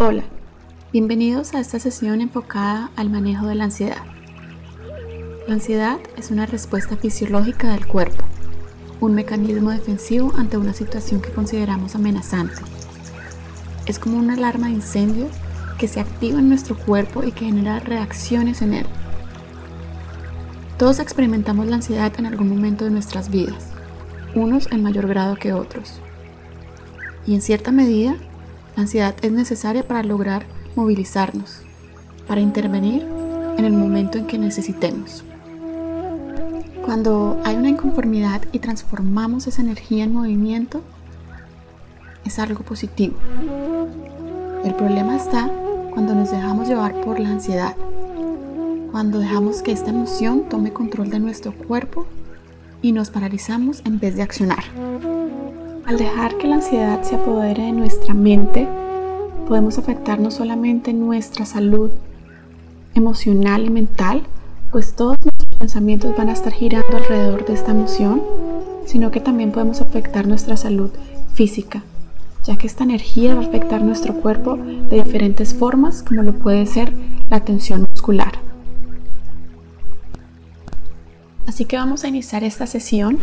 Hola, bienvenidos a esta sesión enfocada al manejo de la ansiedad. La ansiedad es una respuesta fisiológica del cuerpo, un mecanismo defensivo ante una situación que consideramos amenazante. Es como una alarma de incendio que se activa en nuestro cuerpo y que genera reacciones en él. Todos experimentamos la ansiedad en algún momento de nuestras vidas, unos en mayor grado que otros. Y en cierta medida, la ansiedad es necesaria para lograr movilizarnos, para intervenir en el momento en que necesitemos. Cuando hay una inconformidad y transformamos esa energía en movimiento, es algo positivo. El problema está cuando nos dejamos llevar por la ansiedad, cuando dejamos que esta emoción tome control de nuestro cuerpo y nos paralizamos en vez de accionar. Al dejar que la ansiedad se apodere de nuestra mente, podemos afectar no solamente nuestra salud emocional y mental, pues todos nuestros pensamientos van a estar girando alrededor de esta emoción, sino que también podemos afectar nuestra salud física, ya que esta energía va a afectar nuestro cuerpo de diferentes formas, como lo puede ser la tensión muscular. Así que vamos a iniciar esta sesión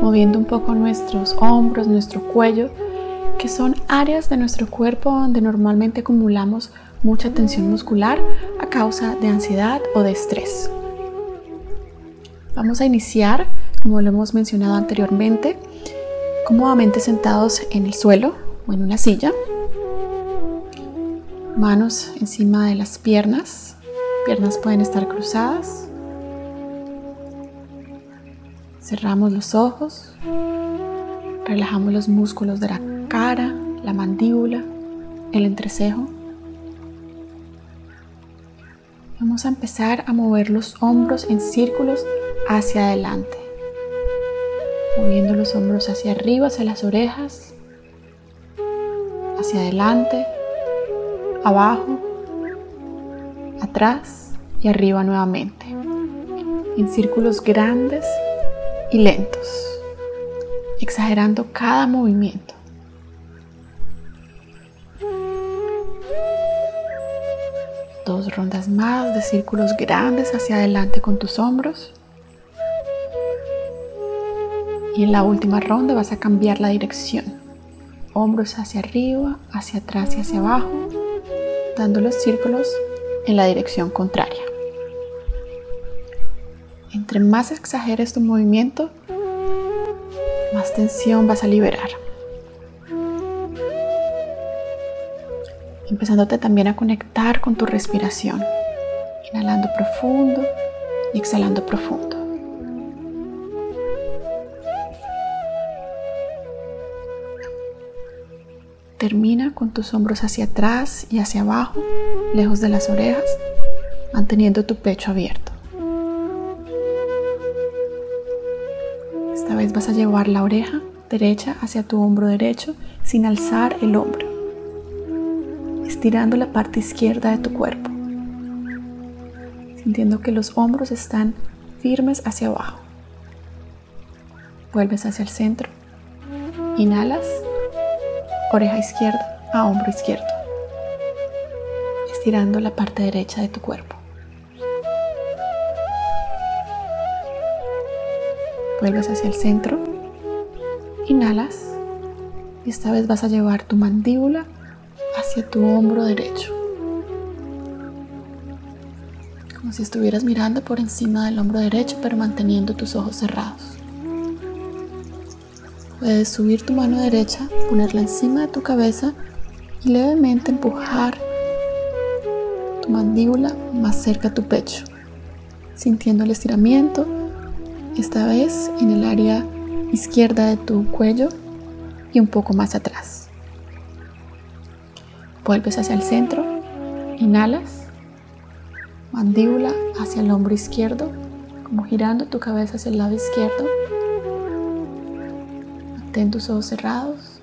moviendo un poco nuestros hombros, nuestro cuello, que son áreas de nuestro cuerpo donde normalmente acumulamos mucha tensión muscular a causa de ansiedad o de estrés. Vamos a iniciar, como lo hemos mencionado anteriormente, cómodamente sentados en el suelo o en una silla. Manos encima de las piernas. Piernas pueden estar cruzadas. Cerramos los ojos. Relajamos los músculos de la cara, la mandíbula, el entrecejo. Vamos a empezar a mover los hombros en círculos hacia adelante. Moviendo los hombros hacia arriba, hacia las orejas hacia adelante, abajo, atrás y arriba nuevamente, en círculos grandes y lentos, exagerando cada movimiento. Dos rondas más de círculos grandes hacia adelante con tus hombros. Y en la última ronda vas a cambiar la dirección hombros hacia arriba, hacia atrás y hacia abajo, dando los círculos en la dirección contraria. Más exageres tu movimiento, más tensión vas a liberar. Empezándote también a conectar con tu respiración, inhalando profundo y exhalando profundo. Termina con tus hombros hacia atrás y hacia abajo, lejos de las orejas, manteniendo tu pecho abierto. Vas a llevar la oreja derecha hacia tu hombro derecho sin alzar el hombro, estirando la parte izquierda de tu cuerpo, sintiendo que los hombros están firmes hacia abajo. Vuelves hacia el centro, inhalas oreja izquierda a hombro izquierdo, estirando la parte derecha de tu cuerpo. Vuelves hacia el centro, inhalas y esta vez vas a llevar tu mandíbula hacia tu hombro derecho. Como si estuvieras mirando por encima del hombro derecho pero manteniendo tus ojos cerrados. Puedes subir tu mano derecha, ponerla encima de tu cabeza y levemente empujar tu mandíbula más cerca a tu pecho, sintiendo el estiramiento, esta vez en el área izquierda de tu cuello y un poco más atrás. Vuelves hacia el centro, inhalas, mandíbula hacia el hombro izquierdo, como girando tu cabeza hacia el lado izquierdo Ten tus ojos cerrados,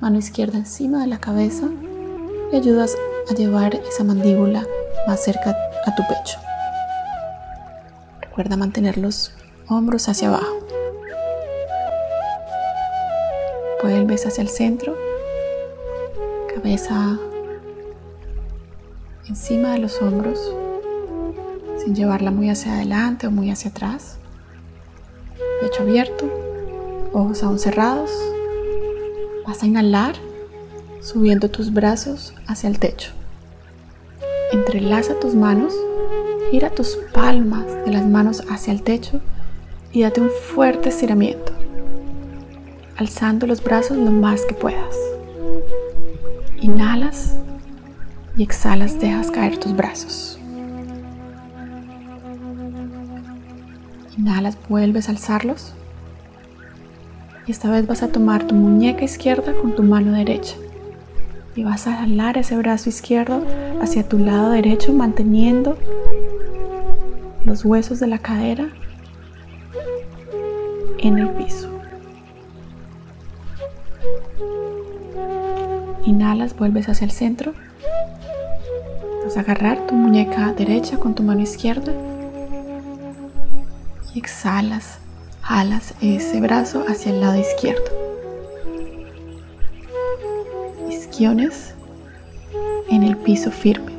mano izquierda encima de la cabeza y ayudas a llevar esa mandíbula más cerca a tu pecho. Recuerda mantener los hombros hacia abajo. Vuelves hacia el centro, cabeza encima de los hombros, sin llevarla muy hacia adelante o muy hacia atrás. Pecho abierto, ojos aún cerrados. Vas a inhalar subiendo tus brazos hacia el techo. Entrelaza tus manos, gira tus palmas de las manos hacia el techo y date un fuerte estiramiento, alzando los brazos lo más que puedas. Inhalas y exhalas, dejas caer tus brazos. Inhalas, vuelves a alzarlos. Y esta vez vas a tomar tu muñeca izquierda con tu mano derecha. Y vas a jalar ese brazo izquierdo hacia tu lado derecho, manteniendo los huesos de la cadera en el piso. Inhalas, vuelves hacia el centro. Vas a agarrar tu muñeca derecha con tu mano izquierda. Y exhalas, jalas ese brazo hacia el lado izquierdo. Isquiones en el piso firme.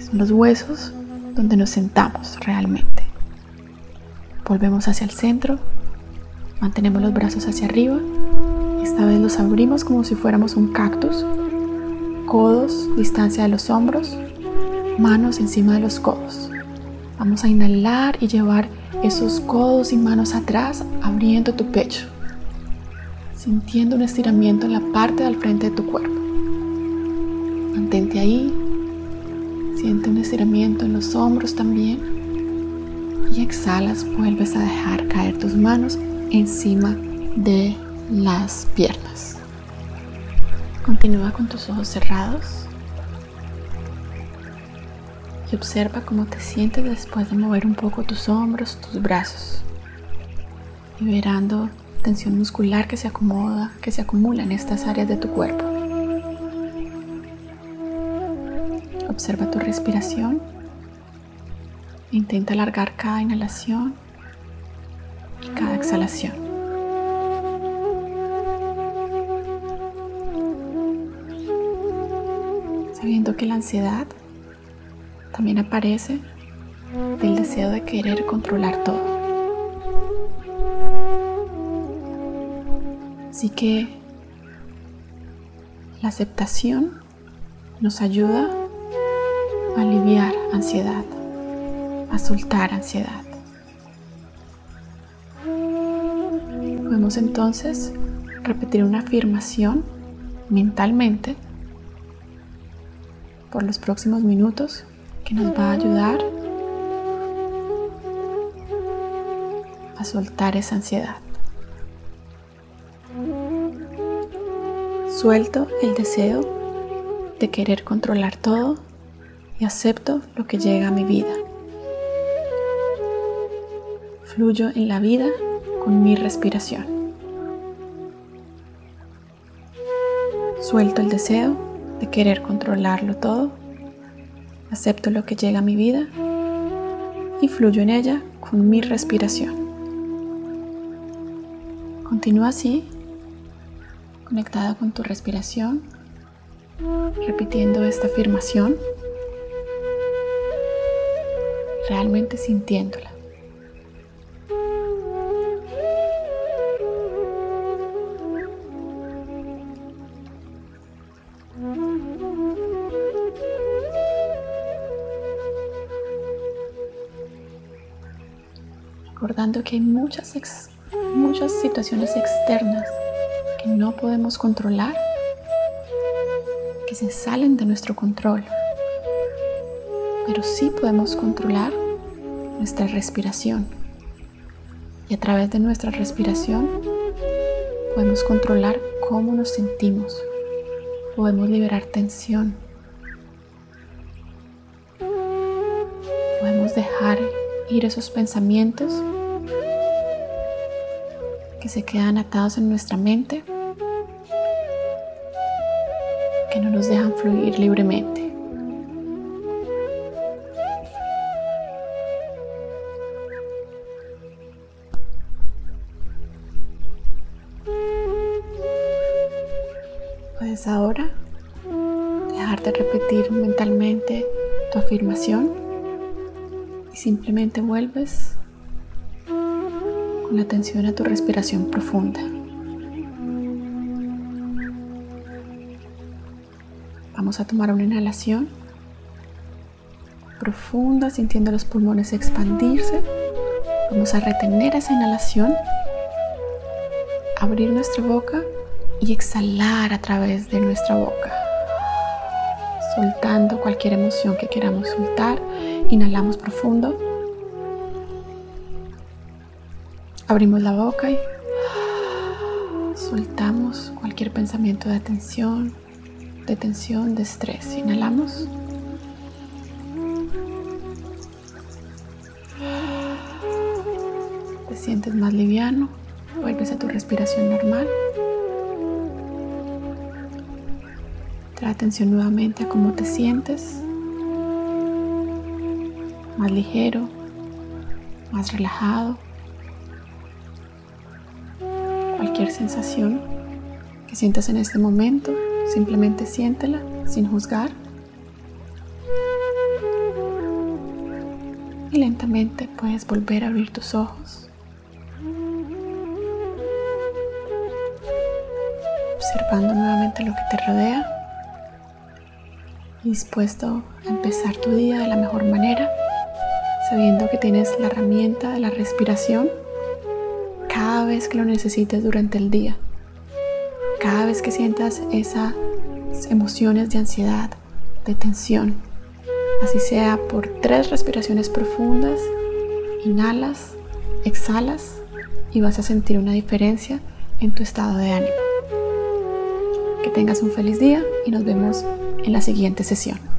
Son los huesos donde nos sentamos realmente. Volvemos hacia el centro. Mantenemos los brazos hacia arriba esta vez los abrimos como si fuéramos un cactus. Codos, distancia de los hombros, manos encima de los codos. Vamos a inhalar y llevar esos codos y manos atrás, abriendo tu pecho, sintiendo un estiramiento en la parte del frente de tu cuerpo. Mantente ahí, siente un estiramiento en los hombros también y exhalas, vuelves a dejar caer tus manos encima de las piernas. Continúa con tus ojos cerrados y observa cómo te sientes después de mover un poco tus hombros, tus brazos, liberando tensión muscular que se acomoda, que se acumula en estas áreas de tu cuerpo. Observa tu respiración. Intenta alargar cada inhalación cada exhalación. sabiendo que la ansiedad también aparece del deseo de querer controlar todo. Así que la aceptación nos ayuda a aliviar ansiedad, a soltar ansiedad. Entonces repetir una afirmación mentalmente por los próximos minutos que nos va a ayudar a soltar esa ansiedad. Suelto el deseo de querer controlar todo y acepto lo que llega a mi vida. Fluyo en la vida con mi respiración. Suelto el deseo de querer controlarlo todo. Acepto lo que llega a mi vida y fluyo en ella con mi respiración. Continúa así, conectada con tu respiración, repitiendo esta afirmación, realmente sintiéndola. Que hay muchas, muchas situaciones externas que no podemos controlar, que se salen de nuestro control, pero sí podemos controlar nuestra respiración. Y a través de nuestra respiración podemos controlar cómo nos sentimos, podemos liberar tensión, podemos dejar ir esos pensamientos que se quedan atados en nuestra mente, que no nos dejan fluir libremente. Puedes ahora dejar de repetir mentalmente tu afirmación y simplemente vuelves con la atención a tu respiración profunda. Vamos a tomar una inhalación profunda, sintiendo los pulmones expandirse. Vamos a retener esa inhalación, abrir nuestra boca y exhalar a través de nuestra boca, soltando cualquier emoción que queramos soltar. Inhalamos profundo. Abrimos la boca y soltamos cualquier pensamiento de tensión, de tensión, de estrés. Inhalamos. Te sientes más liviano, vuelves a tu respiración normal. Trae atención nuevamente a cómo te sientes. Más ligero, más relajado. Sensación que sientas en este momento, simplemente siéntela sin juzgar. Y lentamente puedes volver a abrir tus ojos. Observando nuevamente lo que te rodea dispuesto a empezar tu día de la mejor manera, sabiendo que tienes la herramienta de la respiración vez que lo necesites durante el día. Cada vez que sientas esas emociones de ansiedad, de tensión, así sea por tres respiraciones profundas, inhalas, exhalas y vas a sentir una diferencia en tu estado de ánimo. Que tengas un feliz día y nos vemos en la siguiente sesión.